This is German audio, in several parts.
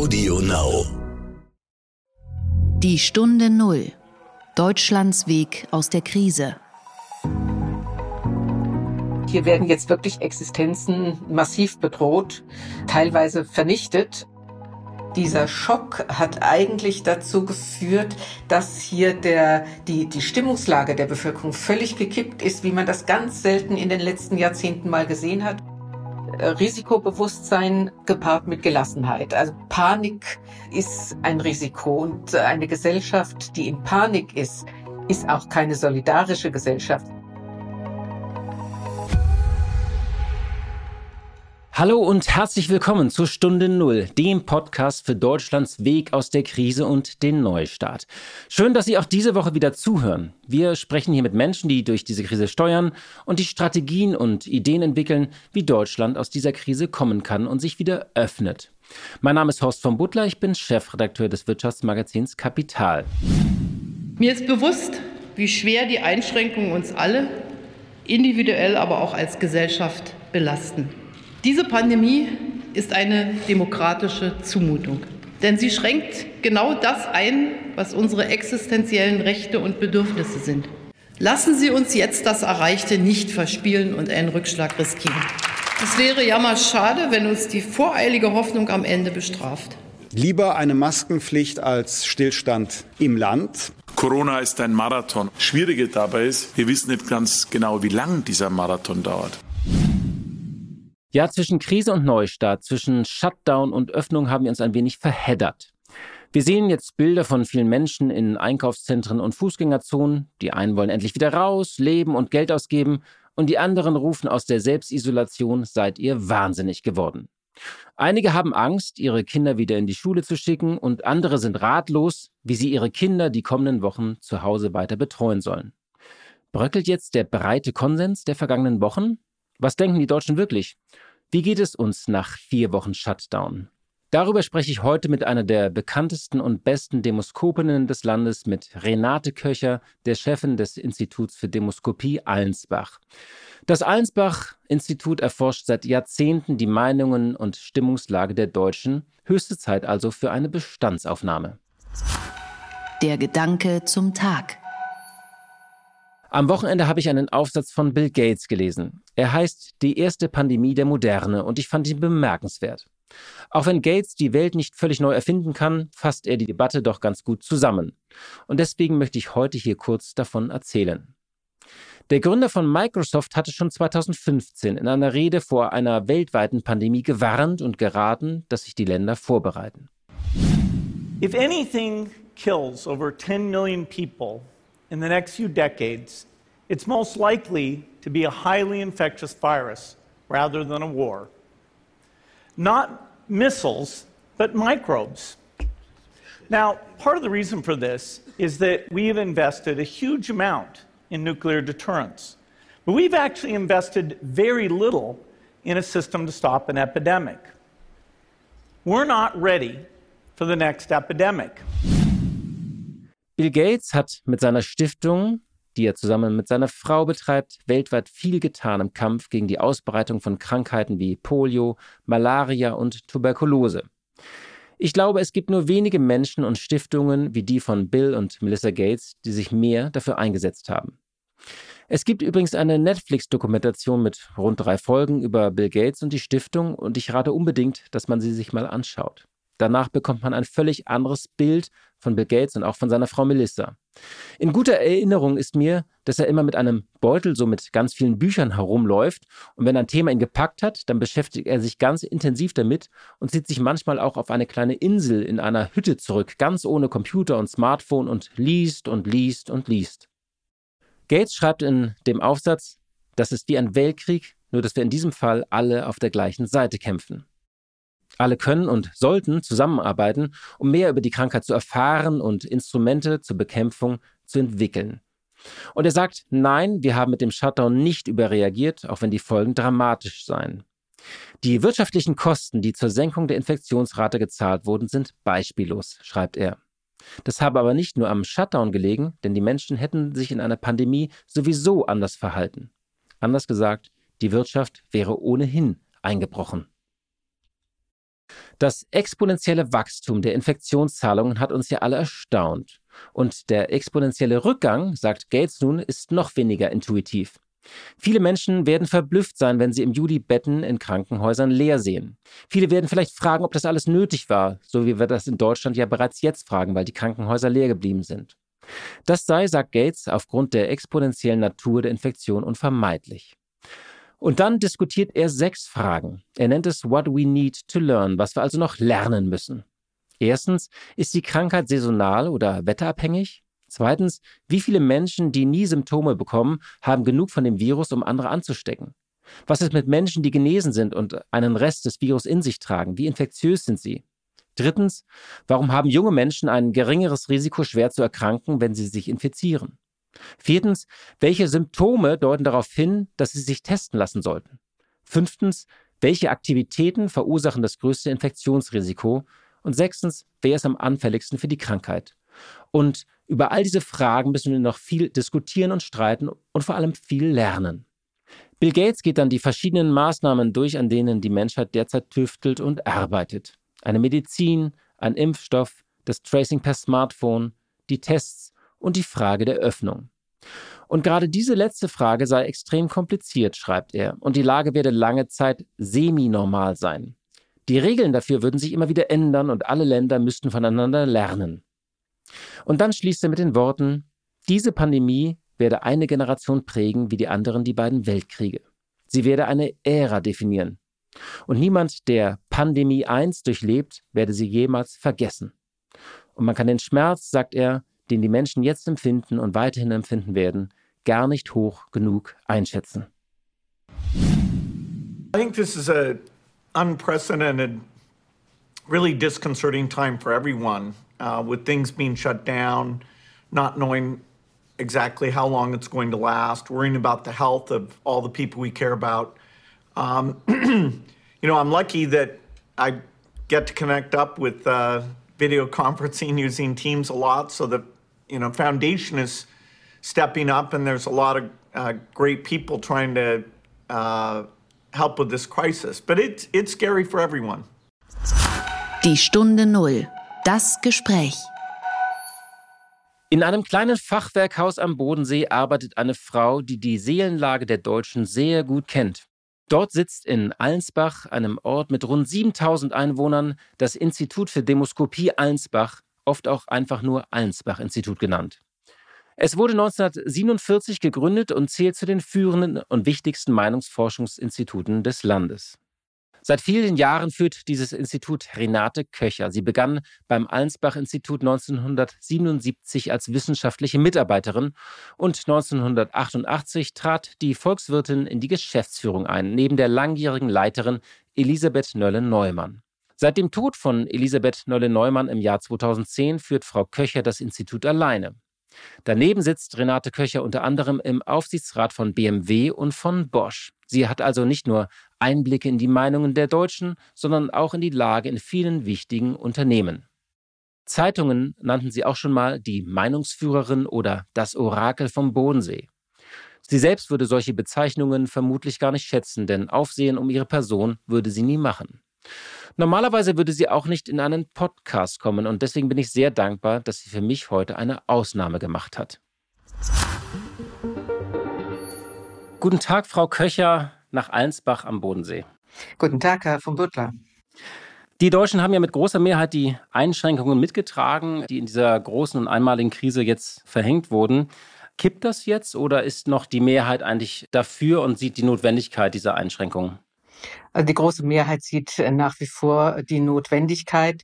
Audio Now. Die Stunde Null. Deutschlands Weg aus der Krise. Hier werden jetzt wirklich Existenzen massiv bedroht, teilweise vernichtet. Dieser Schock hat eigentlich dazu geführt, dass hier der, die, die Stimmungslage der Bevölkerung völlig gekippt ist, wie man das ganz selten in den letzten Jahrzehnten mal gesehen hat. Äh, Risikobewusstsein gepaart mit Gelassenheit. Also Panik ist ein Risiko und eine Gesellschaft, die in Panik ist, ist auch keine solidarische Gesellschaft. Hallo und herzlich willkommen zur Stunde Null, dem Podcast für Deutschlands Weg aus der Krise und den Neustart. Schön, dass Sie auch diese Woche wieder zuhören. Wir sprechen hier mit Menschen, die durch diese Krise steuern und die Strategien und Ideen entwickeln, wie Deutschland aus dieser Krise kommen kann und sich wieder öffnet. Mein Name ist Horst von Butler, ich bin Chefredakteur des Wirtschaftsmagazins Kapital. Mir ist bewusst, wie schwer die Einschränkungen uns alle, individuell, aber auch als Gesellschaft belasten. Diese Pandemie ist eine demokratische Zumutung, denn sie schränkt genau das ein, was unsere existenziellen Rechte und Bedürfnisse sind. Lassen Sie uns jetzt das Erreichte nicht verspielen und einen Rückschlag riskieren. Es wäre jammerschade, wenn uns die voreilige Hoffnung am Ende bestraft. Lieber eine Maskenpflicht als Stillstand im Land. Corona ist ein Marathon. Schwierige dabei ist, wir wissen nicht ganz genau, wie lang dieser Marathon dauert. Ja, zwischen Krise und Neustart, zwischen Shutdown und Öffnung haben wir uns ein wenig verheddert. Wir sehen jetzt Bilder von vielen Menschen in Einkaufszentren und Fußgängerzonen. Die einen wollen endlich wieder raus, leben und Geld ausgeben und die anderen rufen aus der Selbstisolation, seid ihr wahnsinnig geworden. Einige haben Angst, ihre Kinder wieder in die Schule zu schicken und andere sind ratlos, wie sie ihre Kinder die kommenden Wochen zu Hause weiter betreuen sollen. Bröckelt jetzt der breite Konsens der vergangenen Wochen? Was denken die Deutschen wirklich? Wie geht es uns nach vier Wochen Shutdown? Darüber spreche ich heute mit einer der bekanntesten und besten Demoskopinnen des Landes, mit Renate Köcher, der Chefin des Instituts für Demoskopie Allensbach. Das Allensbach-Institut erforscht seit Jahrzehnten die Meinungen und Stimmungslage der Deutschen. Höchste Zeit also für eine Bestandsaufnahme. Der Gedanke zum Tag. Am Wochenende habe ich einen Aufsatz von Bill Gates gelesen. Er heißt Die erste Pandemie der Moderne und ich fand ihn bemerkenswert. Auch wenn Gates die Welt nicht völlig neu erfinden kann, fasst er die Debatte doch ganz gut zusammen. Und deswegen möchte ich heute hier kurz davon erzählen. Der Gründer von Microsoft hatte schon 2015 in einer Rede vor einer weltweiten Pandemie gewarnt und geraten, dass sich die Länder vorbereiten. If anything kills over 10 million people in the next few decades, it's most likely to be a highly infectious virus rather than a war. Not missiles, but microbes. Now, part of the reason for this is that we have invested a huge amount in nuclear deterrence, but we've actually invested very little in a system to stop an epidemic. We're not ready for the next epidemic. Bill Gates hat mit seiner Stiftung, die er zusammen mit seiner Frau betreibt, weltweit viel getan im Kampf gegen die Ausbreitung von Krankheiten wie Polio, Malaria und Tuberkulose. Ich glaube, es gibt nur wenige Menschen und Stiftungen wie die von Bill und Melissa Gates, die sich mehr dafür eingesetzt haben. Es gibt übrigens eine Netflix-Dokumentation mit rund drei Folgen über Bill Gates und die Stiftung und ich rate unbedingt, dass man sie sich mal anschaut. Danach bekommt man ein völlig anderes Bild von Bill Gates und auch von seiner Frau Melissa. In guter Erinnerung ist mir, dass er immer mit einem Beutel so mit ganz vielen Büchern herumläuft und wenn ein Thema ihn gepackt hat, dann beschäftigt er sich ganz intensiv damit und zieht sich manchmal auch auf eine kleine Insel in einer Hütte zurück, ganz ohne Computer und Smartphone und liest und liest und liest. Gates schreibt in dem Aufsatz, das ist wie ein Weltkrieg, nur dass wir in diesem Fall alle auf der gleichen Seite kämpfen. Alle können und sollten zusammenarbeiten, um mehr über die Krankheit zu erfahren und Instrumente zur Bekämpfung zu entwickeln. Und er sagt, nein, wir haben mit dem Shutdown nicht überreagiert, auch wenn die Folgen dramatisch seien. Die wirtschaftlichen Kosten, die zur Senkung der Infektionsrate gezahlt wurden, sind beispiellos, schreibt er. Das habe aber nicht nur am Shutdown gelegen, denn die Menschen hätten sich in einer Pandemie sowieso anders verhalten. Anders gesagt, die Wirtschaft wäre ohnehin eingebrochen. Das exponentielle Wachstum der Infektionszahlungen hat uns ja alle erstaunt. Und der exponentielle Rückgang, sagt Gates nun, ist noch weniger intuitiv. Viele Menschen werden verblüfft sein, wenn sie im Juli Betten in Krankenhäusern leer sehen. Viele werden vielleicht fragen, ob das alles nötig war, so wie wir das in Deutschland ja bereits jetzt fragen, weil die Krankenhäuser leer geblieben sind. Das sei, sagt Gates, aufgrund der exponentiellen Natur der Infektion unvermeidlich. Und dann diskutiert er sechs Fragen. Er nennt es What we need to learn, was wir also noch lernen müssen. Erstens, ist die Krankheit saisonal oder wetterabhängig? Zweitens, wie viele Menschen, die nie Symptome bekommen, haben genug von dem Virus, um andere anzustecken? Was ist mit Menschen, die genesen sind und einen Rest des Virus in sich tragen? Wie infektiös sind sie? Drittens, warum haben junge Menschen ein geringeres Risiko, schwer zu erkranken, wenn sie sich infizieren? Viertens, welche Symptome deuten darauf hin, dass Sie sich testen lassen sollten? Fünftens, welche Aktivitäten verursachen das größte Infektionsrisiko? Und sechstens, wer ist am anfälligsten für die Krankheit? Und über all diese Fragen müssen wir noch viel diskutieren und streiten und vor allem viel lernen. Bill Gates geht dann die verschiedenen Maßnahmen durch, an denen die Menschheit derzeit tüftelt und arbeitet. Eine Medizin, ein Impfstoff, das Tracing per Smartphone, die Tests und die Frage der Öffnung. Und gerade diese letzte Frage sei extrem kompliziert, schreibt er, und die Lage werde lange Zeit semi-normal sein. Die Regeln dafür würden sich immer wieder ändern und alle Länder müssten voneinander lernen. Und dann schließt er mit den Worten, diese Pandemie werde eine Generation prägen wie die anderen die beiden Weltkriege. Sie werde eine Ära definieren. Und niemand, der Pandemie 1 durchlebt, werde sie jemals vergessen. Und man kann den Schmerz, sagt er, den die Menschen jetzt empfinden und weiterhin empfinden werden, gar nicht hoch genug einschätzen. I think this is a unprecedented, really disconcerting time for everyone, uh, with things being shut down, not knowing exactly how long it's going to last, worrying about the health of all the people we care about. Um, you know, I'm lucky that I get to connect up with uh, video conferencing using Teams a lot so that you know, foundation is stepping up, and there's a lot of uh, great people trying to uh, help with this crisis. But it's it's scary for everyone. Die Stunde Null. Das Gespräch. In einem kleinen Fachwerkhaus am Bodensee arbeitet eine Frau, die die Seelenlage der Deutschen sehr gut kennt. Dort sitzt in Allensbach, einem Ort mit rund 7000 Einwohnern, das Institut für Demoskopie Allensbach, oft auch einfach nur Allensbach-Institut genannt. Es wurde 1947 gegründet und zählt zu den führenden und wichtigsten Meinungsforschungsinstituten des Landes. Seit vielen Jahren führt dieses Institut Renate Köcher. Sie begann beim Allensbach-Institut 1977 als wissenschaftliche Mitarbeiterin und 1988 trat die Volkswirtin in die Geschäftsführung ein, neben der langjährigen Leiterin Elisabeth Nölle-Neumann. Seit dem Tod von Elisabeth Nolle-Neumann im Jahr 2010 führt Frau Köcher das Institut alleine. Daneben sitzt Renate Köcher unter anderem im Aufsichtsrat von BMW und von Bosch. Sie hat also nicht nur Einblicke in die Meinungen der Deutschen, sondern auch in die Lage in vielen wichtigen Unternehmen. Zeitungen nannten sie auch schon mal die Meinungsführerin oder das Orakel vom Bodensee. Sie selbst würde solche Bezeichnungen vermutlich gar nicht schätzen, denn Aufsehen um ihre Person würde sie nie machen. Normalerweise würde sie auch nicht in einen Podcast kommen und deswegen bin ich sehr dankbar, dass sie für mich heute eine Ausnahme gemacht hat. Guten Tag, Frau Köcher nach Allensbach am Bodensee. Guten Tag, Herr von Butler. Die Deutschen haben ja mit großer Mehrheit die Einschränkungen mitgetragen, die in dieser großen und einmaligen Krise jetzt verhängt wurden. Kippt das jetzt oder ist noch die Mehrheit eigentlich dafür und sieht die Notwendigkeit dieser Einschränkungen? Also die große Mehrheit sieht äh, nach wie vor die Notwendigkeit,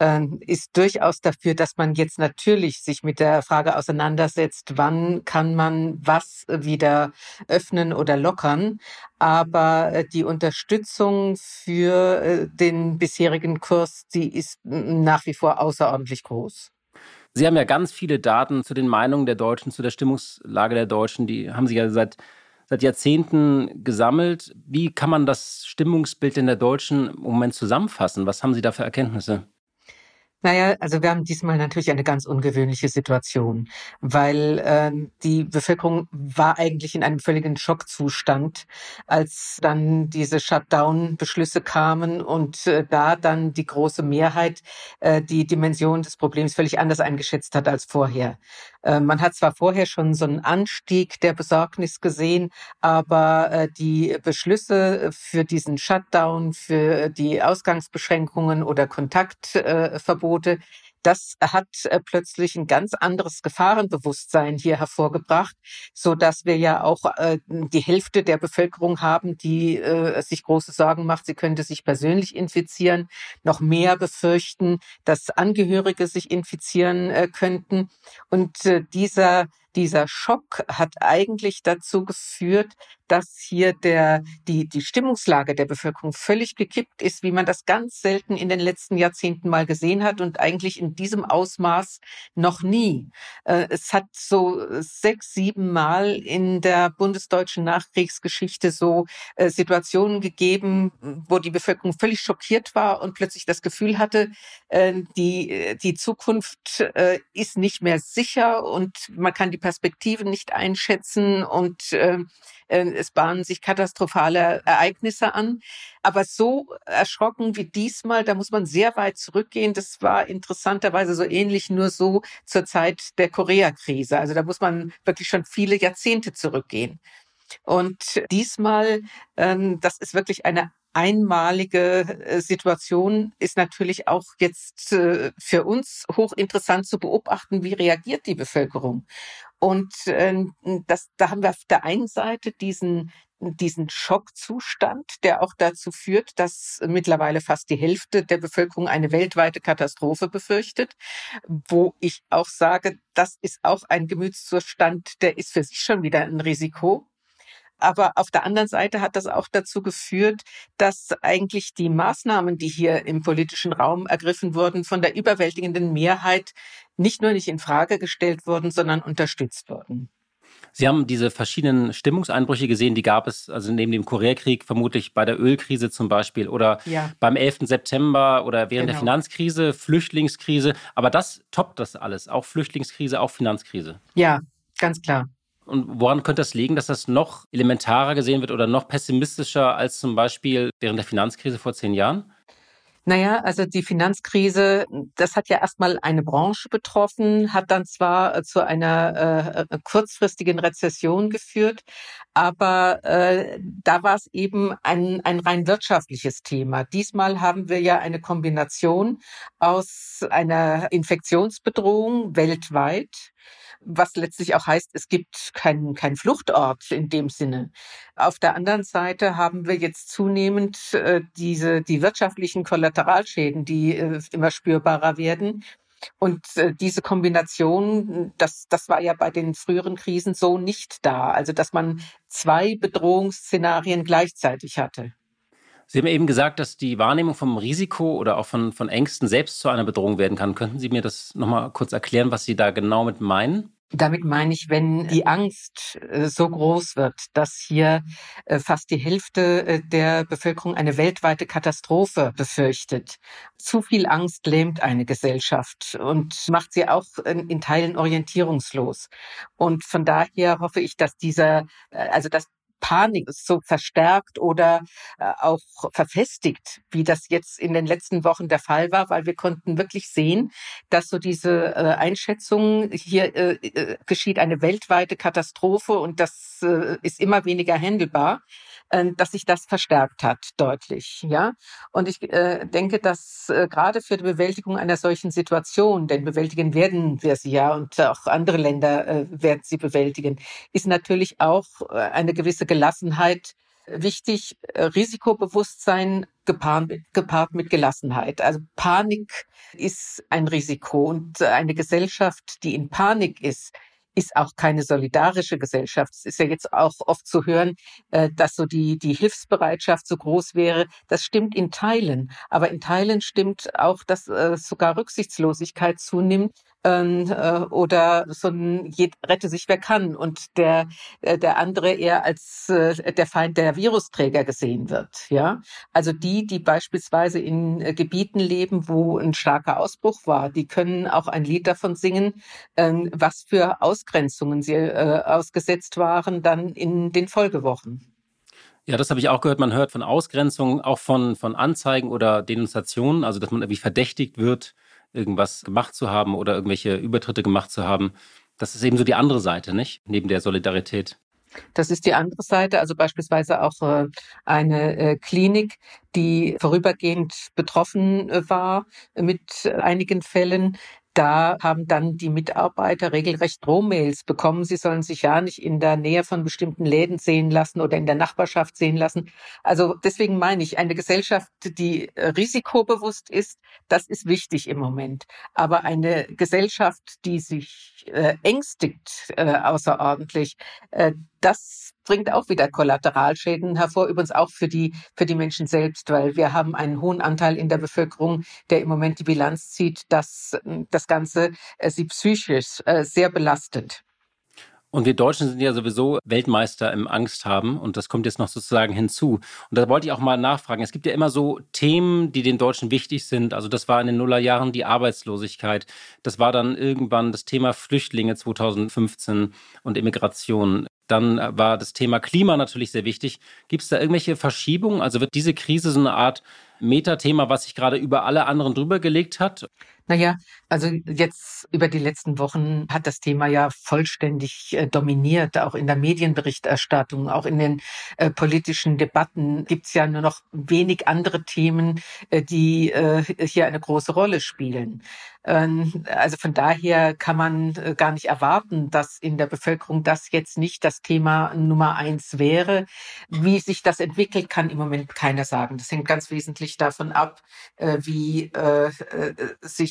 ähm, ist durchaus dafür, dass man jetzt natürlich sich mit der Frage auseinandersetzt, wann kann man was wieder öffnen oder lockern. Aber äh, die Unterstützung für äh, den bisherigen Kurs, die ist nach wie vor außerordentlich groß. Sie haben ja ganz viele Daten zu den Meinungen der Deutschen, zu der Stimmungslage der Deutschen. Die haben Sie ja seit seit Jahrzehnten gesammelt. Wie kann man das Stimmungsbild in der Deutschen im Moment zusammenfassen? Was haben Sie da für Erkenntnisse? Naja, also wir haben diesmal natürlich eine ganz ungewöhnliche Situation, weil äh, die Bevölkerung war eigentlich in einem völligen Schockzustand, als dann diese Shutdown-Beschlüsse kamen und äh, da dann die große Mehrheit äh, die Dimension des Problems völlig anders eingeschätzt hat als vorher. Äh, man hat zwar vorher schon so einen Anstieg der Besorgnis gesehen, aber äh, die Beschlüsse für diesen Shutdown, für die Ausgangsbeschränkungen oder Kontaktverbote, das hat äh, plötzlich ein ganz anderes Gefahrenbewusstsein hier hervorgebracht, so dass wir ja auch äh, die Hälfte der Bevölkerung haben, die äh, sich große Sorgen macht, sie könnte sich persönlich infizieren, noch mehr befürchten, dass Angehörige sich infizieren könnten. Und dieser dieser Schock hat eigentlich dazu geführt, dass hier der, die, die Stimmungslage der Bevölkerung völlig gekippt ist, wie man das ganz selten in den letzten Jahrzehnten mal gesehen hat und eigentlich in diesem Ausmaß noch nie. Äh, es hat so sechs, sieben Mal in der bundesdeutschen Nachkriegsgeschichte so äh, Situationen gegeben, wo die Bevölkerung völlig schockiert war und plötzlich das Gefühl hatte, äh, die, die Zukunft ist nicht mehr sicher und man kann die Perspektiven nicht einschätzen und äh, es bahnen sich katastrophale Ereignisse an. Aber so erschrocken wie diesmal, da muss man sehr weit zurückgehen. Das war interessanterweise so ähnlich nur so zur Zeit der Koreakrise. Also da muss man wirklich schon viele Jahrzehnte zurückgehen. Und diesmal, ähm, das ist wirklich eine einmalige äh, Situation ist natürlich auch jetzt äh, für uns hochinteressant zu beobachten, wie reagiert die Bevölkerung. Und ähm, das, da haben wir auf der einen Seite diesen diesen Schockzustand, der auch dazu führt, dass mittlerweile fast die Hälfte der Bevölkerung eine weltweite Katastrophe befürchtet, wo ich auch sage, das ist auch ein Gemütszustand, der ist für sich schon wieder ein Risiko. Aber auf der anderen Seite hat das auch dazu geführt, dass eigentlich die Maßnahmen, die hier im politischen Raum ergriffen wurden, von der überwältigenden Mehrheit nicht nur nicht in Frage gestellt wurden, sondern unterstützt wurden. Sie haben diese verschiedenen Stimmungseinbrüche gesehen, die gab es also neben dem Koreakrieg vermutlich bei der Ölkrise zum Beispiel oder ja. beim 11. September oder während genau. der Finanzkrise, Flüchtlingskrise. Aber das toppt das alles, auch Flüchtlingskrise, auch Finanzkrise. Ja, ganz klar. Und woran könnte das liegen, dass das noch elementarer gesehen wird oder noch pessimistischer als zum Beispiel während der Finanzkrise vor zehn Jahren? Naja, also die Finanzkrise, das hat ja erstmal eine Branche betroffen, hat dann zwar äh, zu einer äh, kurzfristigen Rezession geführt, aber äh, da war es eben ein, ein rein wirtschaftliches Thema. Diesmal haben wir ja eine Kombination aus einer Infektionsbedrohung weltweit was letztlich auch heißt, es gibt keinen kein Fluchtort in dem Sinne. Auf der anderen Seite haben wir jetzt zunehmend äh, diese die wirtschaftlichen Kollateralschäden, die äh, immer spürbarer werden. Und äh, diese Kombination, das, das war ja bei den früheren Krisen so nicht da. Also dass man zwei Bedrohungsszenarien gleichzeitig hatte. Sie haben eben gesagt, dass die Wahrnehmung vom Risiko oder auch von, von Ängsten selbst zu einer Bedrohung werden kann. Könnten Sie mir das nochmal kurz erklären, was Sie da genau mit meinen? Damit meine ich, wenn die Angst äh, so groß wird, dass hier äh, fast die Hälfte äh, der Bevölkerung eine weltweite Katastrophe befürchtet. Zu viel Angst lähmt eine Gesellschaft und macht sie auch in Teilen orientierungslos. Und von daher hoffe ich, dass dieser, also dass Panik so verstärkt oder äh, auch verfestigt, wie das jetzt in den letzten Wochen der Fall war, weil wir konnten wirklich sehen, dass so diese äh, Einschätzung hier äh, geschieht eine weltweite Katastrophe und das ist immer weniger handelbar. Äh, dass sich das verstärkt hat, deutlich. Ja, und ich äh, denke, dass äh, gerade für die Bewältigung einer solchen Situation, denn bewältigen werden wir sie ja und auch andere Länder äh, werden sie bewältigen, ist natürlich auch äh, eine gewisse Gelassenheit wichtig, äh, Risikobewusstsein gepaart, gepaart mit Gelassenheit. Also Panik ist ein Risiko und eine Gesellschaft, die in Panik ist, ist auch keine solidarische Gesellschaft. Es ist ja jetzt auch oft zu hören, äh, dass so die, die Hilfsbereitschaft so groß wäre. Das stimmt in Teilen. Aber in Teilen stimmt auch, dass äh, sogar Rücksichtslosigkeit zunimmt, ähm, äh, oder so ein rette sich wer kann und der äh, der andere eher als äh, der Feind der Virusträger gesehen wird. Ja, also die, die beispielsweise in äh, Gebieten leben, wo ein starker Ausbruch war, die können auch ein Lied davon singen, ähm, was für Ausgrenzungen sie äh, ausgesetzt waren dann in den Folgewochen. Ja, das habe ich auch gehört. Man hört von Ausgrenzungen, auch von, von Anzeigen oder Denunziationen, also dass man irgendwie verdächtigt wird, irgendwas gemacht zu haben oder irgendwelche Übertritte gemacht zu haben. Das ist eben so die andere Seite, nicht? Neben der Solidarität. Das ist die andere Seite, also beispielsweise auch äh, eine äh, Klinik, die vorübergehend betroffen äh, war mit einigen Fällen, da haben dann die Mitarbeiter regelrecht Drohmails bekommen. Sie sollen sich ja nicht in der Nähe von bestimmten Läden sehen lassen oder in der Nachbarschaft sehen lassen. Also deswegen meine ich, eine Gesellschaft, die äh, risikobewusst ist, das ist wichtig im Moment. Aber eine Gesellschaft, die sich äh, ängstigt äh, außerordentlich, äh, das bringt auch wieder Kollateralschäden hervor, übrigens auch für die, für die Menschen selbst, weil wir haben einen hohen Anteil in der Bevölkerung, der im Moment die Bilanz zieht, dass äh, das Ganze äh, sie psychisch äh, sehr belastet. Und wir Deutschen sind ja sowieso Weltmeister im Angst haben und das kommt jetzt noch sozusagen hinzu. Und da wollte ich auch mal nachfragen. Es gibt ja immer so Themen, die den Deutschen wichtig sind. Also das war in den Nullerjahren die Arbeitslosigkeit. Das war dann irgendwann das Thema Flüchtlinge 2015 und Immigration. Dann war das Thema Klima natürlich sehr wichtig. Gibt es da irgendwelche Verschiebungen? Also wird diese Krise so eine Art Metathema, was sich gerade über alle anderen drüber gelegt hat? Naja, also jetzt über die letzten Wochen hat das Thema ja vollständig äh, dominiert, auch in der Medienberichterstattung, auch in den äh, politischen Debatten gibt's ja nur noch wenig andere Themen, äh, die äh, hier eine große Rolle spielen. Ähm, also von daher kann man äh, gar nicht erwarten, dass in der Bevölkerung das jetzt nicht das Thema Nummer eins wäre. Wie sich das entwickelt, kann im Moment keiner sagen. Das hängt ganz wesentlich davon ab, äh, wie äh,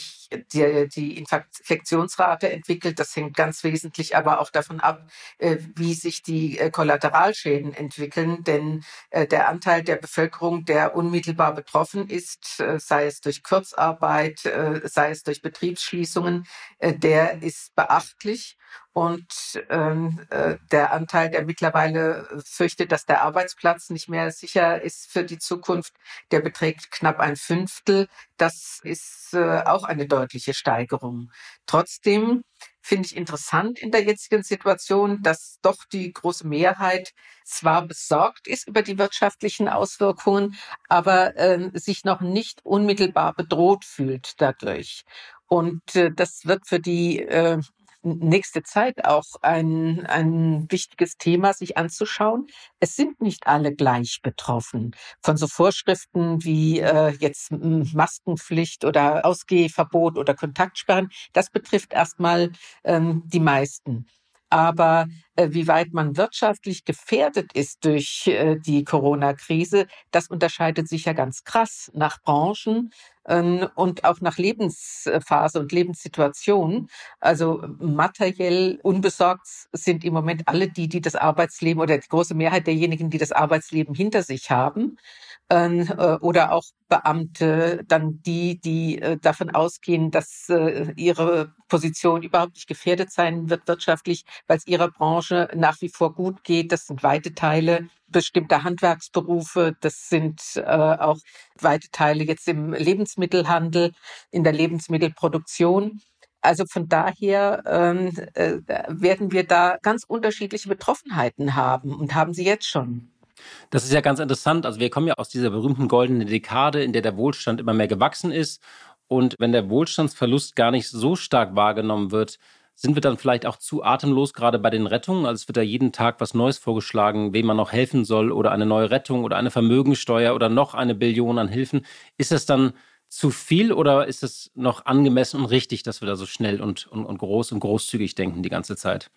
sich die, die Infektionsrate entwickelt. Das hängt ganz wesentlich aber auch davon ab, wie sich die Kollateralschäden entwickeln. Denn der Anteil der Bevölkerung, der unmittelbar betroffen ist, sei es durch Kurzarbeit, sei es durch Betriebsschließungen, äh, der ist beachtlich. Und ähm, äh, der Anteil, der mittlerweile fürchtet, dass der Arbeitsplatz nicht mehr sicher ist für die Zukunft, der beträgt knapp ein Fünftel. Das ist äh, auch eine deutliche Steigerung. Trotzdem finde ich interessant in der jetzigen Situation, dass doch die große Mehrheit zwar besorgt ist über die wirtschaftlichen Auswirkungen, aber äh, sich noch nicht unmittelbar bedroht fühlt dadurch. Und äh, das wird für die äh, nächste Zeit auch ein, ein wichtiges Thema, sich anzuschauen. Es sind nicht alle gleich betroffen von so Vorschriften wie äh, jetzt Maskenpflicht oder Ausgehverbot oder Kontaktsperren. Das betrifft erstmal ähm, die meisten. Aber äh, wie weit man wirtschaftlich gefährdet ist durch äh, die Corona-Krise, das unterscheidet sich ja ganz krass nach Branchen ähm, und auch nach Lebensphase und Lebenssituation. Also materiell unbesorgt sind im Moment alle die, die das Arbeitsleben oder die große Mehrheit derjenigen, die das Arbeitsleben hinter sich haben. Ähm, äh, oder auch Beamte, dann die, die äh, davon ausgehen, dass äh, ihre Position überhaupt nicht gefährdet sein wird wirtschaftlich, weil es ihrer Branche nach wie vor gut geht. Das sind weite Teile bestimmter Handwerksberufe. Das sind auch weite Teile jetzt im Lebensmittelhandel, in der Lebensmittelproduktion. Also von daher ähm, äh, werden wir da ganz unterschiedliche Betroffenheiten haben und haben sie jetzt schon. Das ist ja ganz interessant. Also wir kommen ja aus dieser berühmten goldenen Dekade, in der der Wohlstand immer mehr gewachsen ist. Und wenn der Wohlstandsverlust gar nicht so stark wahrgenommen wird, sind wir dann vielleicht auch zu atemlos, gerade bei den Rettungen? Also es wird da jeden Tag was Neues vorgeschlagen, wem man noch helfen soll oder eine neue Rettung oder eine Vermögensteuer oder noch eine Billion an Hilfen. Ist es dann zu viel oder ist es noch angemessen und richtig, dass wir da so schnell und, und, und groß und großzügig denken die ganze Zeit?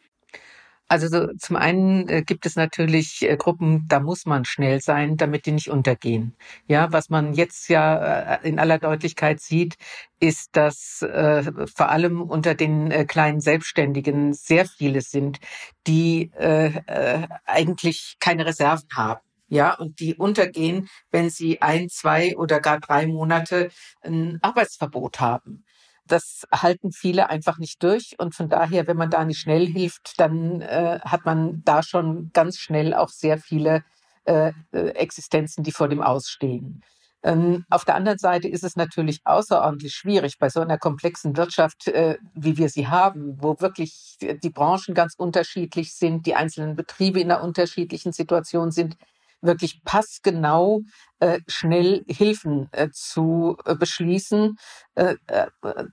Also so, zum einen äh, gibt es natürlich äh, Gruppen, da muss man schnell sein, damit die nicht untergehen. Ja, was man jetzt ja äh, in aller Deutlichkeit sieht, ist, dass äh, vor allem unter den äh, kleinen Selbstständigen sehr viele sind, die äh, äh, eigentlich keine Reserven haben. Ja, und die untergehen, wenn sie ein, zwei oder gar drei Monate ein Arbeitsverbot haben. Das halten viele einfach nicht durch. Und von daher, wenn man da nicht schnell hilft, dann äh, hat man da schon ganz schnell auch sehr viele äh, äh Existenzen, die vor dem Ausstehen. Ähm, auf der anderen Seite ist es natürlich außerordentlich schwierig bei so einer komplexen Wirtschaft, äh, wie wir sie haben, wo wirklich die Branchen ganz unterschiedlich sind, die einzelnen Betriebe in einer unterschiedlichen Situation sind, wirklich passgenau äh, schnell Hilfen äh, zu äh, beschließen, äh, äh,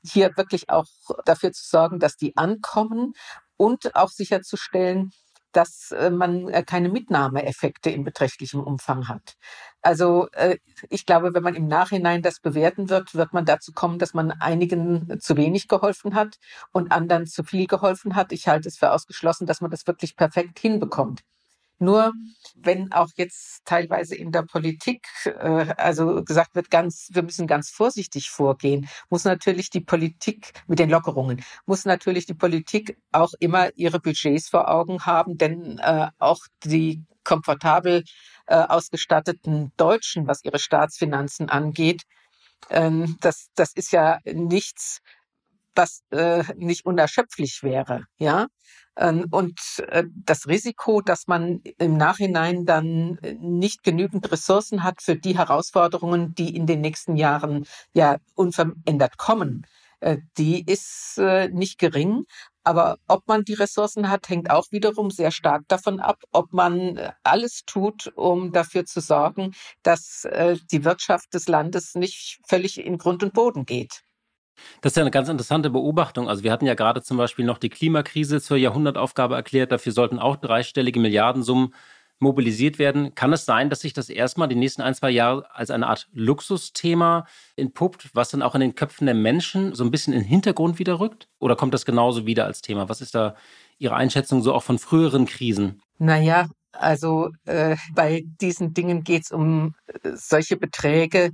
hier wirklich auch dafür zu sorgen, dass die ankommen und auch sicherzustellen, dass äh, man keine Mitnahmeeffekte in beträchtlichem Umfang hat. Also ich glaube, wenn man im Nachhinein das bewerten wird, wird man dazu kommen, dass man einigen zu wenig geholfen hat und anderen zu viel geholfen hat. Ich halte es für ausgeschlossen, dass man das wirklich perfekt hinbekommt. Nur wenn auch jetzt teilweise in der Politik, äh, also gesagt wird, ganz, wir müssen ganz vorsichtig vorgehen, muss natürlich die Politik mit den Lockerungen, muss natürlich die Politik auch immer ihre Budgets vor Augen haben, denn äh, auch die komfortabel äh, ausgestatteten Deutschen, was ihre Staatsfinanzen angeht, ähm, das, das ist ja nichts, was äh, nicht unerschöpflich wäre, ja. Ähm, und äh, das Risiko, dass man im Nachhinein dann nicht genügend Ressourcen hat für die Herausforderungen, die in den nächsten Jahren ja unverändert kommen, äh, die ist äh, nicht gering. Aber ob man die Ressourcen hat, hängt auch wiederum sehr stark davon ab, ob man alles tut, um dafür zu sorgen, dass die Wirtschaft des Landes nicht völlig in Grund und Boden geht. Das ist ja eine ganz interessante Beobachtung. Also wir hatten ja gerade zum Beispiel noch die Klimakrise zur Jahrhundertaufgabe erklärt. Dafür sollten auch dreistellige Milliardensummen mobilisiert werden. Kann es sein, dass sich das erstmal die nächsten ein, zwei Jahre als eine Art Luxusthema entpuppt, was dann auch in den Köpfen der Menschen so ein bisschen in den Hintergrund wieder rückt? Oder kommt das genauso wieder als Thema? Was ist da Ihre Einschätzung so auch von früheren Krisen? Naja, also äh, bei diesen Dingen geht es um äh, solche Beträge,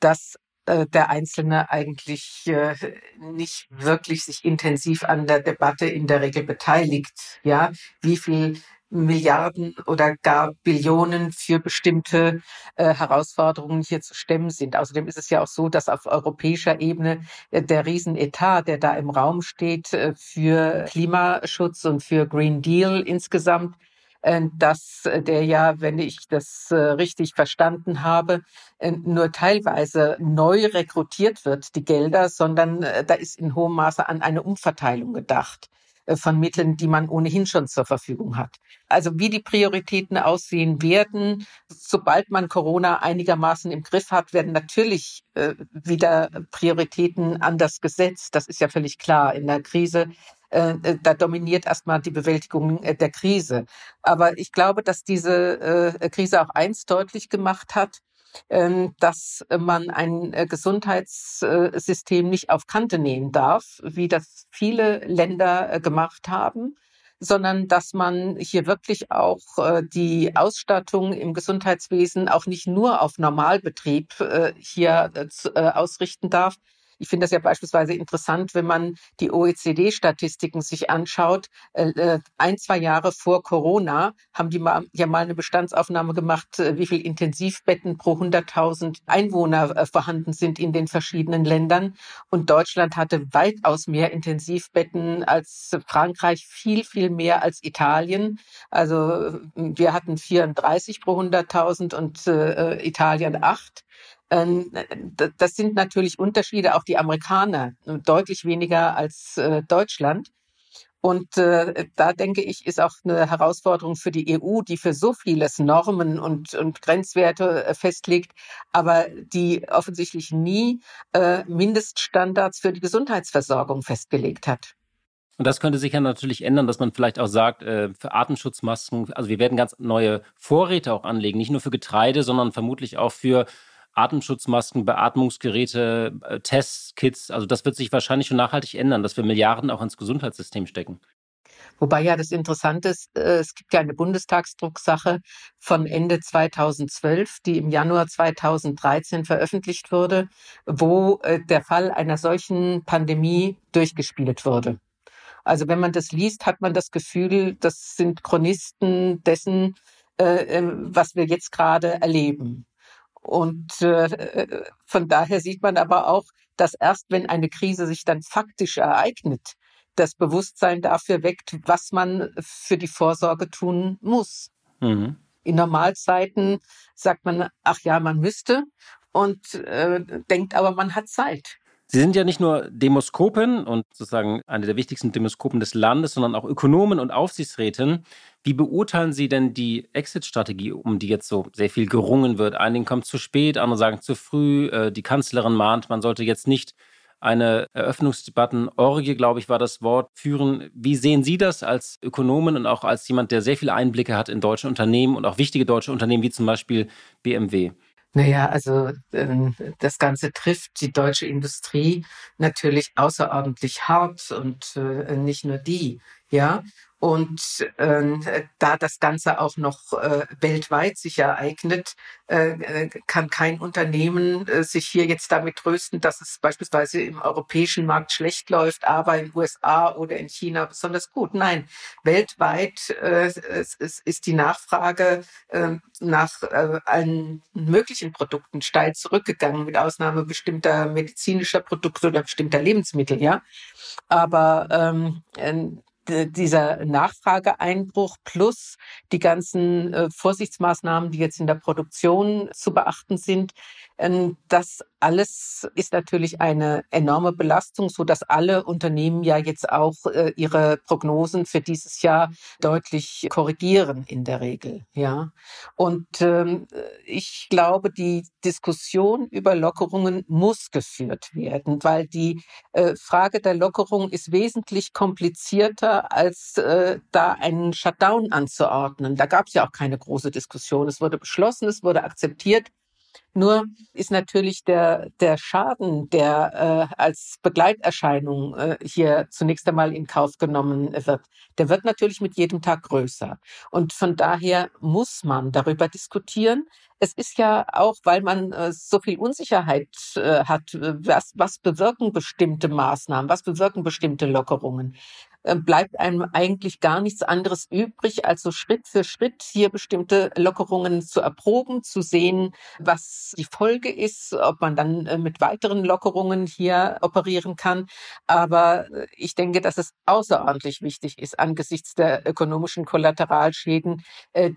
dass äh, der Einzelne eigentlich äh, nicht wirklich sich intensiv an der Debatte in der Regel beteiligt. Ja, wie viel Milliarden oder gar Billionen für bestimmte äh, Herausforderungen hier zu stemmen sind. Außerdem ist es ja auch so, dass auf europäischer Ebene der Riesenetat, der da im Raum steht für Klimaschutz und für Green Deal insgesamt, dass der ja, wenn ich das äh, richtig verstanden habe, äh, nur teilweise neu rekrutiert wird, die Gelder, sondern da ist in hohem Maße an eine Umverteilung gedacht von Mitteln, die man ohnehin schon zur Verfügung hat. Also wie die Prioritäten aussehen werden, sobald man Corona einigermaßen im Griff hat, werden natürlich äh, wieder Prioritäten anders gesetzt. Das ist ja völlig klar. In der Krise äh, äh, da dominiert erstmal die Bewältigung äh, der Krise. Aber ich glaube, dass diese Krise auch eins deutlich gemacht hat, dass man ein Gesundheitssystem nicht auf Kante nehmen darf, wie das viele Länder gemacht haben sondern dass man hier wirklich auch die Ausstattung im Gesundheitswesen auch nicht nur auf Normalbetrieb hier ausrichten darf, ich finde das ja beispielsweise interessant, wenn man die OECD-Statistiken sich anschaut. Äh, äh, ein, zwei Jahre vor Corona haben die mal, ja mal eine Bestandsaufnahme gemacht, äh, wie viel Intensivbetten pro 100.000 Einwohner vorhanden sind in den verschiedenen Ländern. Und Deutschland hatte weitaus mehr Intensivbetten als Frankreich, viel, viel mehr als Italien. Also wir hatten 34 pro 100.000 und Italien 8 das sind natürlich Unterschiede. Auch die Amerikaner deutlich weniger als äh, Deutschland. Und äh, da denke ich, ist auch eine Herausforderung für die EU, die für so vieles Normen und, und Grenzwerte äh, festlegt, aber die offensichtlich nie äh, Mindeststandards für die Gesundheitsversorgung festgelegt hat. Und das könnte sich ja natürlich ändern, dass man vielleicht auch sagt, äh, für Atemschutzmasken, also wir werden ganz neue Vorräte auch anlegen, nicht nur für Getreide, sondern vermutlich auch für Atemschutzmasken, Beatmungsgeräte, äh, Tests, Kits. Also das wird sich wahrscheinlich schon nachhaltig ändern, dass wir Milliarden auch ins Gesundheitssystem stecken. Wobei ja das Interessante ist, äh, es gibt ja eine Bundestagsdrucksache von Ende 2012, die im Januar 2013 veröffentlicht wurde, wo äh, der Fall einer solchen Pandemie durchgespielt wurde. Also wenn man das liest, hat man das Gefühl, das sind Chronisten dessen, was wir jetzt gerade erleben. Und äh, von daher sieht man aber auch, dass erst wenn eine Krise sich dann faktisch ereignet, das Bewusstsein dafür weckt, was man für die Vorsorge tun muss. Mhm. In Normalzeiten sagt man, ach ja, man müsste und äh, denkt aber, man hat Zeit. Sie sind ja nicht nur Demoskopin und sozusagen eine der wichtigsten Demoskopen des Landes, sondern auch Ökonomen und Aufsichtsrätin. Wie beurteilen Sie denn die Exit-Strategie, um die jetzt so sehr viel gerungen wird? Einigen kommt zu spät, andere sagen zu früh. Äh, die Kanzlerin mahnt, man sollte jetzt nicht eine Eröffnungsdebattenorgie, glaube ich, war das Wort, führen. Wie sehen Sie das als Ökonomen und auch als jemand, der sehr viele Einblicke hat in deutsche Unternehmen und auch wichtige deutsche Unternehmen wie zum Beispiel BMW? Naja, also ähm, das Ganze trifft die deutsche Industrie natürlich außerordentlich hart und äh, nicht nur die. Ja, und äh, da das Ganze auch noch äh, weltweit sich ereignet, äh, äh, kann kein Unternehmen äh, sich hier jetzt damit trösten, dass es beispielsweise im europäischen Markt schlecht läuft, aber in den USA oder in China besonders gut. Nein, weltweit äh, es, es ist die Nachfrage äh, nach äh, allen möglichen Produkten steil zurückgegangen, mit Ausnahme bestimmter medizinischer Produkte oder bestimmter Lebensmittel. Ja, aber ähm, dieser Nachfrageeinbruch plus die ganzen äh, Vorsichtsmaßnahmen, die jetzt in der Produktion zu beachten sind, das alles ist natürlich eine enorme Belastung, so dass alle Unternehmen ja jetzt auch äh, ihre Prognosen für dieses Jahr deutlich korrigieren in der Regel. Ja, und ähm, ich glaube, die Diskussion über Lockerungen muss geführt werden, weil die äh, Frage der Lockerung ist wesentlich komplizierter als äh, da einen Shutdown anzuordnen. Da gab es ja auch keine große Diskussion. Es wurde beschlossen, es wurde akzeptiert. Nur ist natürlich der, der Schaden, der äh, als Begleiterscheinung äh, hier zunächst einmal in Kauf genommen wird, der wird natürlich mit jedem Tag größer. Und von daher muss man darüber diskutieren. Es ist ja auch, weil man äh, so viel Unsicherheit äh, hat, äh, was, was bewirken bestimmte Maßnahmen, was bewirken bestimmte Lockerungen. Äh, bleibt einem eigentlich gar nichts anderes übrig, als so Schritt für Schritt hier bestimmte Lockerungen zu erproben, zu sehen, was die Folge ist, ob man dann äh, mit weiteren Lockerungen hier operieren kann. Aber äh, ich denke, dass es außerordentlich wichtig ist, angesichts der ökonomischen Kollateralschäden,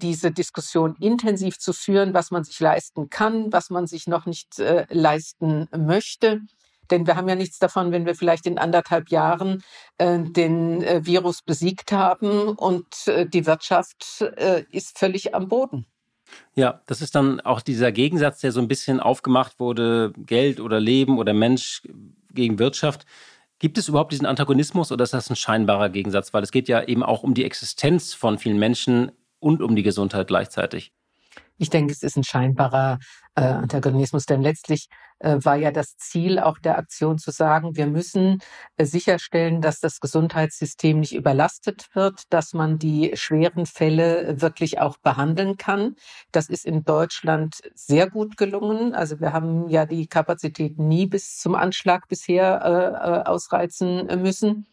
diese Diskussion intensiv zu führen, was man sich leisten kann, was man sich noch nicht leisten möchte. Denn wir haben ja nichts davon, wenn wir vielleicht in anderthalb Jahren äh, den äh, Virus besiegt haben und äh, die Wirtschaft äh, ist völlig am Boden. Ja, das ist dann auch dieser Gegensatz, der so ein bisschen aufgemacht wurde, Geld oder Leben oder Mensch gegen Wirtschaft. Gibt es überhaupt diesen Antagonismus oder ist das ein scheinbarer Gegensatz? Weil es geht ja eben auch um die Existenz von vielen Menschen und um die Gesundheit gleichzeitig. Ich denke, es ist ein scheinbarer äh, Antagonismus, denn letztlich äh, war ja das Ziel auch der Aktion zu sagen, wir müssen äh, sicherstellen, dass das Gesundheitssystem nicht überlastet wird, dass man die schweren Fälle wirklich auch behandeln kann. Das ist in Deutschland sehr gut gelungen. Also wir haben ja die Kapazität nie bis zum Anschlag bisher äh, äh ausreizen müssen.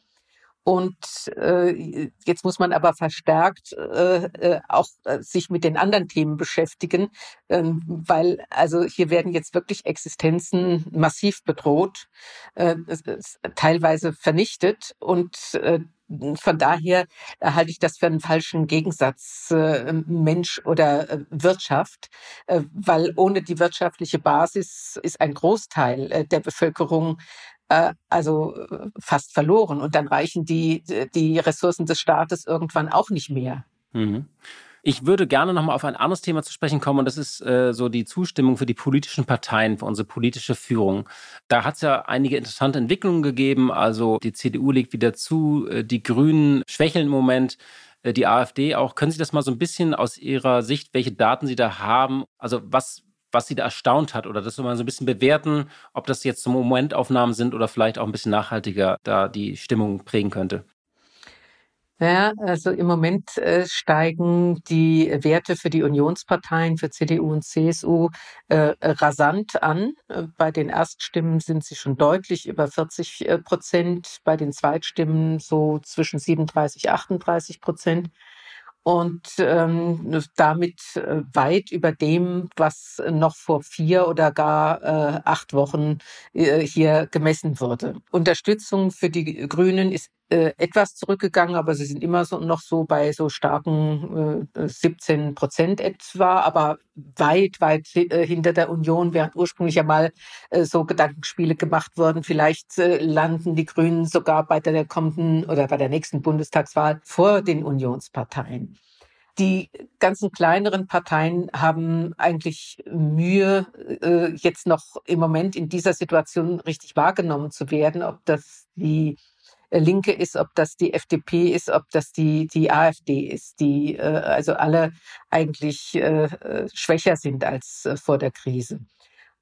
Und äh, jetzt muss man aber verstärkt äh, äh, auch äh, sich mit den anderen Themen beschäftigen, ähm, weil also hier werden jetzt wirklich Existenzen massiv bedroht, äh, teilweise vernichtet und äh, von daher halte ich das für einen falschen Gegensatz äh, Mensch oder äh, Wirtschaft, äh, weil ohne die wirtschaftliche Basis ist ein Großteil äh, der Bevölkerung also äh, fast verloren. Und dann reichen die, die Ressourcen des Staates irgendwann auch nicht mehr. Mhm. Ich würde gerne nochmal auf ein anderes Thema zu sprechen kommen, und das ist äh, so die Zustimmung für die politischen Parteien, für unsere politische Führung. Da hat es ja einige interessante Entwicklungen gegeben. Also die CDU legt wieder zu, äh, die Grünen schwächeln im Moment, äh, die AfD auch. Können Sie das mal so ein bisschen aus Ihrer Sicht, welche Daten Sie da haben? Also was was sie da erstaunt hat oder das mal so ein bisschen bewerten, ob das jetzt so Momentaufnahmen sind oder vielleicht auch ein bisschen nachhaltiger da die Stimmung prägen könnte. Ja, also im Moment äh, steigen die Werte für die Unionsparteien, für CDU und CSU äh, rasant an. Äh, bei den Erststimmen sind sie schon deutlich über 40 äh, Prozent, bei den Zweitstimmen so zwischen 37, 38 Prozent. Und ähm, damit äh, weit über dem, was noch vor vier oder gar äh, acht Wochen äh, hier gemessen wurde. Unterstützung für die Grünen ist äh, etwas zurückgegangen, aber sie sind immer so, noch so bei so starken äh, 17 Prozent etwa, aber weit, weit äh, hinter der Union, während ursprünglich ja mal äh, so Gedankenspiele gemacht wurden. Vielleicht äh, landen die Grünen sogar bei der kommenden oder bei der nächsten Bundestagswahl vor den Unionsparteien. Die ganzen kleineren Parteien haben eigentlich Mühe, äh, jetzt noch im Moment in dieser Situation richtig wahrgenommen zu werden, ob das die Linke ist, ob das die FDP ist, ob das die, die AfD ist, die äh, also alle eigentlich äh, schwächer sind als vor der Krise.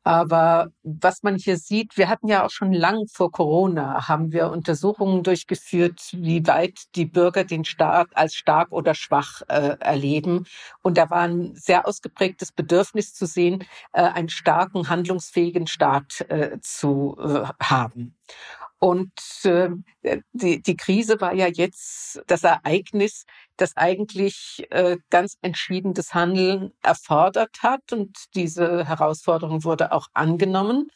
Aber was man hier sieht, wir hatten ja auch schon lang vor Corona, haben wir Untersuchungen durchgeführt, wie weit die Bürger den Staat als stark oder schwach äh, erleben. Und da war ein sehr ausgeprägtes Bedürfnis zu sehen, äh, einen starken, handlungsfähigen Staat äh, zu äh, haben. Und äh, die, die Krise war ja jetzt das Ereignis, das eigentlich äh, ganz entschiedenes Handeln erfordert hat. Und diese Herausforderung wurde auch angenommen.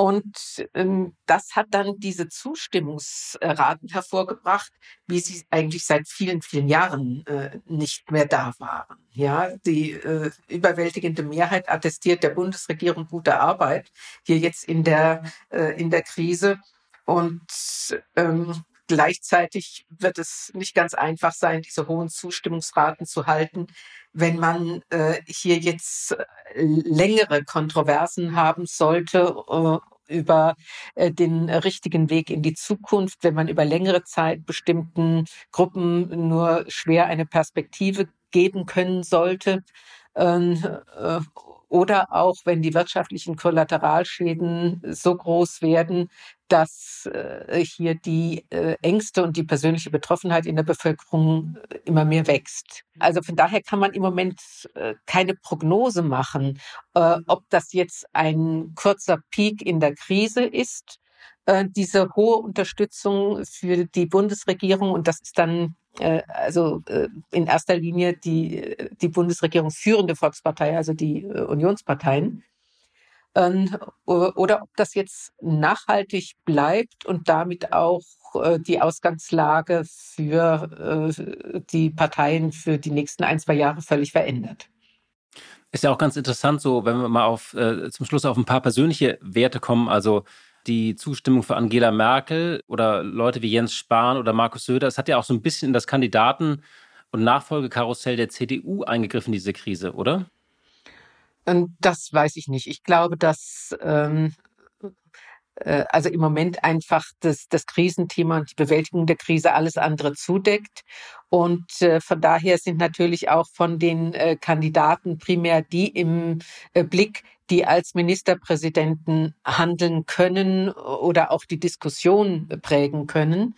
Und ähm, das hat dann diese Zustimmungsraten hervorgebracht, wie sie eigentlich seit vielen, vielen Jahren äh, nicht mehr da waren. Ja, die äh, überwältigende Mehrheit attestiert der Bundesregierung gute Arbeit hier jetzt in der äh, in der Krise. Und ähm, gleichzeitig wird es nicht ganz einfach sein, diese hohen Zustimmungsraten zu halten, wenn man äh, hier jetzt äh, längere Kontroversen haben sollte äh, über äh, den richtigen Weg in die Zukunft, wenn man über längere Zeit bestimmten Gruppen nur schwer eine Perspektive geben können sollte. Ähm, äh, oder auch wenn die wirtschaftlichen Kollateralschäden so groß werden, dass äh, hier die äh, Ängste und die persönliche Betroffenheit in der Bevölkerung äh, immer mehr wächst. Also von daher kann man im Moment äh, keine Prognose machen, äh, ob das jetzt ein kurzer Peak in der Krise ist, äh, diese hohe Unterstützung für die Bundesregierung und das ist dann äh, also äh, in erster Linie die, die Bundesregierung führende Volkspartei, also die äh, Unionsparteien. Ähm, oder ob das jetzt nachhaltig bleibt und damit auch die Ausgangslage für die Parteien für die nächsten ein, zwei Jahre völlig verändert. Ist ja auch ganz interessant, so wenn wir mal auf zum Schluss auf ein paar persönliche Werte kommen. Also die Zustimmung für Angela Merkel oder Leute wie Jens Spahn oder Markus Söder. Es hat ja auch so ein bisschen in das Kandidaten- und Nachfolgekarussell der CDU eingegriffen, diese Krise, oder? Ähm, das weiß ich nicht. Ich glaube, dass ähm, äh, also im Moment einfach das, das Krisenthema und die Bewältigung der Krise alles andere zudeckt. Und äh, von daher sind natürlich auch von den äh, Kandidaten primär die im äh, Blick, die als Ministerpräsidenten handeln können oder auch die Diskussion prägen können.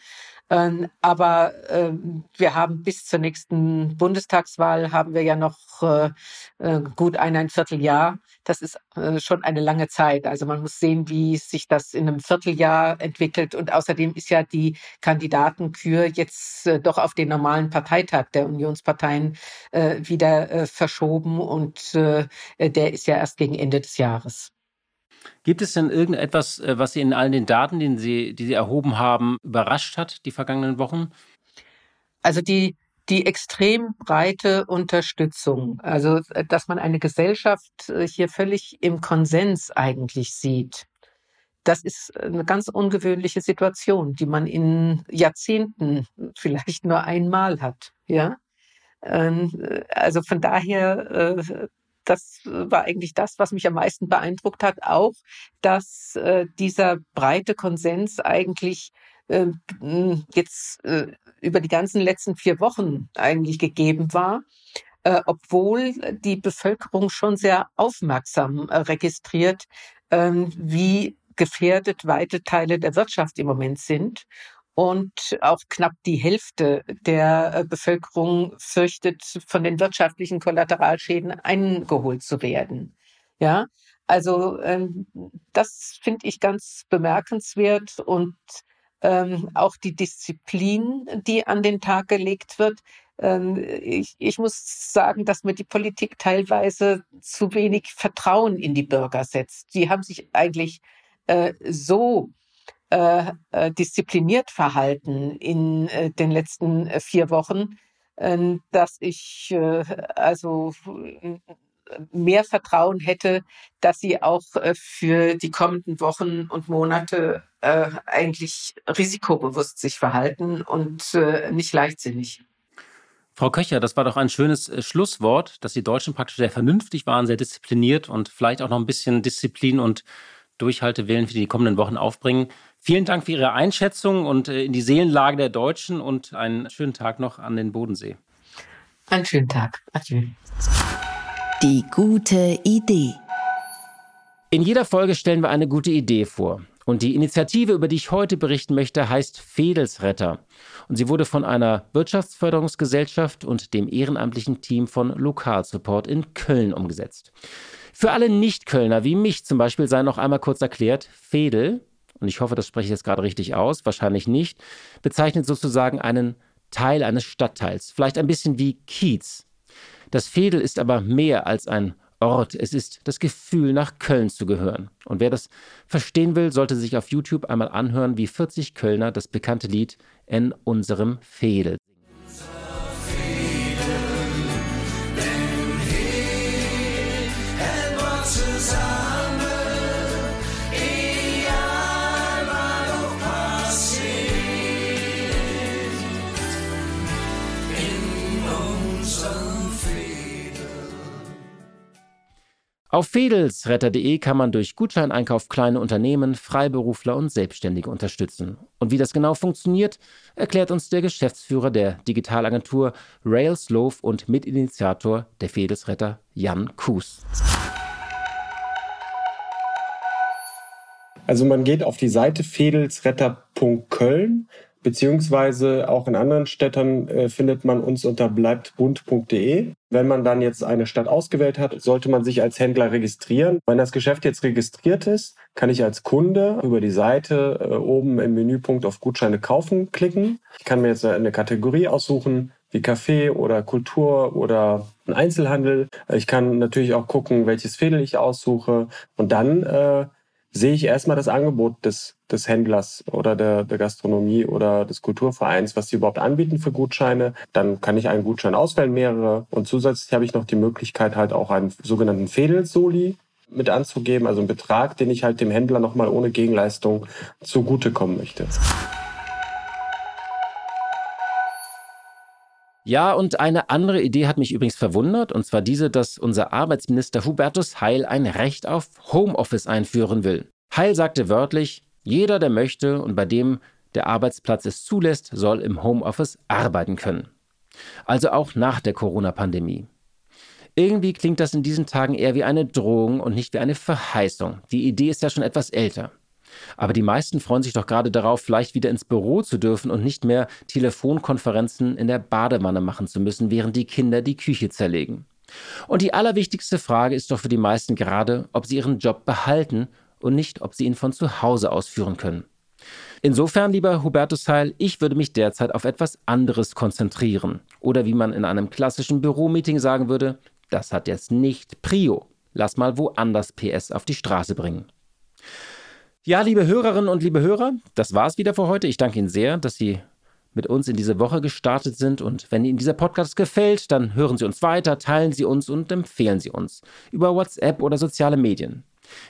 Ähm, aber ähm, wir haben bis zur nächsten Bundestagswahl haben wir ja noch äh, äh, gut eineinviertel Jahr. Das ist äh, schon eine lange Zeit. Also man muss sehen, wie sich das in einem Vierteljahr entwickelt. Und außerdem ist ja die Kandidatenkür jetzt doch auf den normalen Parteitag der Unionsparteien wieder verschoben. Und der ist ja erst gegen Ende des Jahres. Gibt es denn irgendetwas, äh, was Sie in all den Daten, die Sie, die Sie erhoben haben, überrascht hat, die vergangenen Wochen? Also die, die extrem breite Unterstützung, also äh, dass man eine Gesellschaft äh, hier völlig im Konsens eigentlich sieht. Das ist eine ganz ungewöhnliche Situation, die man in Jahrzehnten vielleicht nur einmal hat. Ja, ähm, also von daher das äh, war eigentlich das, was mich am meisten beeindruckt hat, auch, dass äh, dieser breite Konsens eigentlich äh, jetzt äh, über die ganzen letzten vier Wochen eigentlich gegeben war. Äh, obwohl die Bevölkerung schon sehr aufmerksam äh, registriert, ähm, wie gefährdet weite Teile der Wirtschaft im Moment sind und auch knapp die Hälfte der äh, Bevölkerung fürchtet, von den wirtschaftlichen Kollateralschäden eingeholt zu werden. Ja, also ähm, das finde ich ganz bemerkenswert und ähm, auch die Disziplin, die an den Tag gelegt wird, Ähm, ich, ich muss sagen, dass mir die Politik teilweise zu wenig Vertrauen in die Bürger setzt. Die haben sich eigentlich äh, so äh, äh, diszipliniert verhalten in äh, den letzten äh, vier Wochen, äh, dass ich äh, also mehr Vertrauen hätte, dass sie auch für die kommenden Wochen und Monate eigentlich risikobewusst sich verhalten und nicht leichtsinnig. Frau Köcher, das war doch ein schönes Schlusswort, dass die Deutschen praktisch sehr vernünftig waren, sehr diszipliniert und vielleicht auch noch ein bisschen Disziplin und Durchhaltewillen für die kommenden Wochen aufbringen. Vielen Dank für Ihre Einschätzung und äh, in die Seelenlage der Deutschen und einen schönen Tag noch an den Bodensee. Einen schönen Tag. Adieu. Die gute Idee. In jeder Folge stellen wir eine gute Idee vor. Und die Initiative, über die ich heute berichten möchte, heißt Fedelsretter. Und sie wurde von einer Wirtschaftsförderungsgesellschaft und dem ehrenamtlichen Team von Lokalsupport in Köln umgesetzt. Für alle Nicht-Kölner wie mich zum Beispiel sei noch einmal kurz erklärt, Fedel, und ich hoffe, das spreche ich jetzt gerade richtig aus, wahrscheinlich nicht, bezeichnet sozusagen einen Teil eines Stadtteils, vielleicht ein bisschen wie Kiez. Das Fedel ist aber mehr als ein Ort, es ist das Gefühl, nach Köln zu gehören. Und wer das verstehen will, sollte sich auf YouTube einmal anhören, wie 40 Kölner das bekannte Lied in unserem Fedel Auf fedelsretter.de kann man durch Gutscheineinkauf kleine Unternehmen, Freiberufler und Selbstständige unterstützen. Und wie das genau funktioniert, erklärt uns der Geschäftsführer der Digitalagentur Rails Love und Mitinitiator der Fedelsretter Jan Kues. Also man geht auf die Seite fedelsretter.köln beziehungsweise auch in anderen Städten äh, findet man uns unter bleibtbunt.de. Wenn man dann jetzt eine Stadt ausgewählt hat, sollte man sich als Händler registrieren. Wenn das Geschäft jetzt registriert ist, kann ich als Kunde über die Seite äh, oben im Menüpunkt auf Gutscheine kaufen klicken. Ich kann mir jetzt eine Kategorie aussuchen, wie Kaffee oder Kultur oder ein Einzelhandel. Ich kann natürlich auch gucken, welches Fädel ich aussuche und dann äh, sehe ich erstmal das Angebot des, des Händlers oder der, der Gastronomie oder des Kulturvereins, was sie überhaupt anbieten für Gutscheine. Dann kann ich einen Gutschein auswählen, mehrere. Und zusätzlich habe ich noch die Möglichkeit, halt auch einen sogenannten Fedelsoli mit anzugeben, also einen Betrag, den ich halt dem Händler nochmal ohne Gegenleistung zugutekommen möchte. Ja, und eine andere Idee hat mich übrigens verwundert, und zwar diese, dass unser Arbeitsminister Hubertus Heil ein Recht auf Homeoffice einführen will. Heil sagte wörtlich, jeder, der möchte und bei dem der Arbeitsplatz es zulässt, soll im Homeoffice arbeiten können. Also auch nach der Corona-Pandemie. Irgendwie klingt das in diesen Tagen eher wie eine Drohung und nicht wie eine Verheißung. Die Idee ist ja schon etwas älter. Aber die meisten freuen sich doch gerade darauf, vielleicht wieder ins Büro zu dürfen und nicht mehr Telefonkonferenzen in der Badewanne machen zu müssen, während die Kinder die Küche zerlegen. Und die allerwichtigste Frage ist doch für die meisten gerade, ob sie ihren Job behalten und nicht, ob sie ihn von zu Hause ausführen können. Insofern, lieber Hubertus Heil, ich würde mich derzeit auf etwas anderes konzentrieren. Oder wie man in einem klassischen Büromeeting sagen würde, das hat jetzt nicht Prio. Lass mal woanders PS auf die Straße bringen. Ja, liebe Hörerinnen und liebe Hörer, das war's wieder für heute. Ich danke Ihnen sehr, dass Sie mit uns in diese Woche gestartet sind. Und wenn Ihnen dieser Podcast gefällt, dann hören Sie uns weiter, teilen Sie uns und empfehlen Sie uns über WhatsApp oder soziale Medien.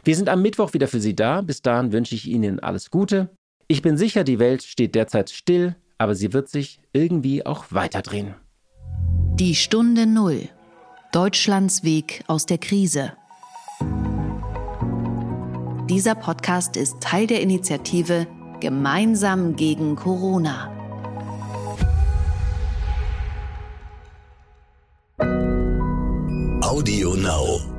Wir sind am Mittwoch wieder für Sie da. Bis dahin wünsche ich Ihnen alles Gute. Ich bin sicher, die Welt steht derzeit still, aber sie wird sich irgendwie auch weiterdrehen. Die Stunde Null. Deutschlands Weg aus der Krise. Dieser Podcast ist Teil der Initiative Gemeinsam gegen Corona. Audio Now.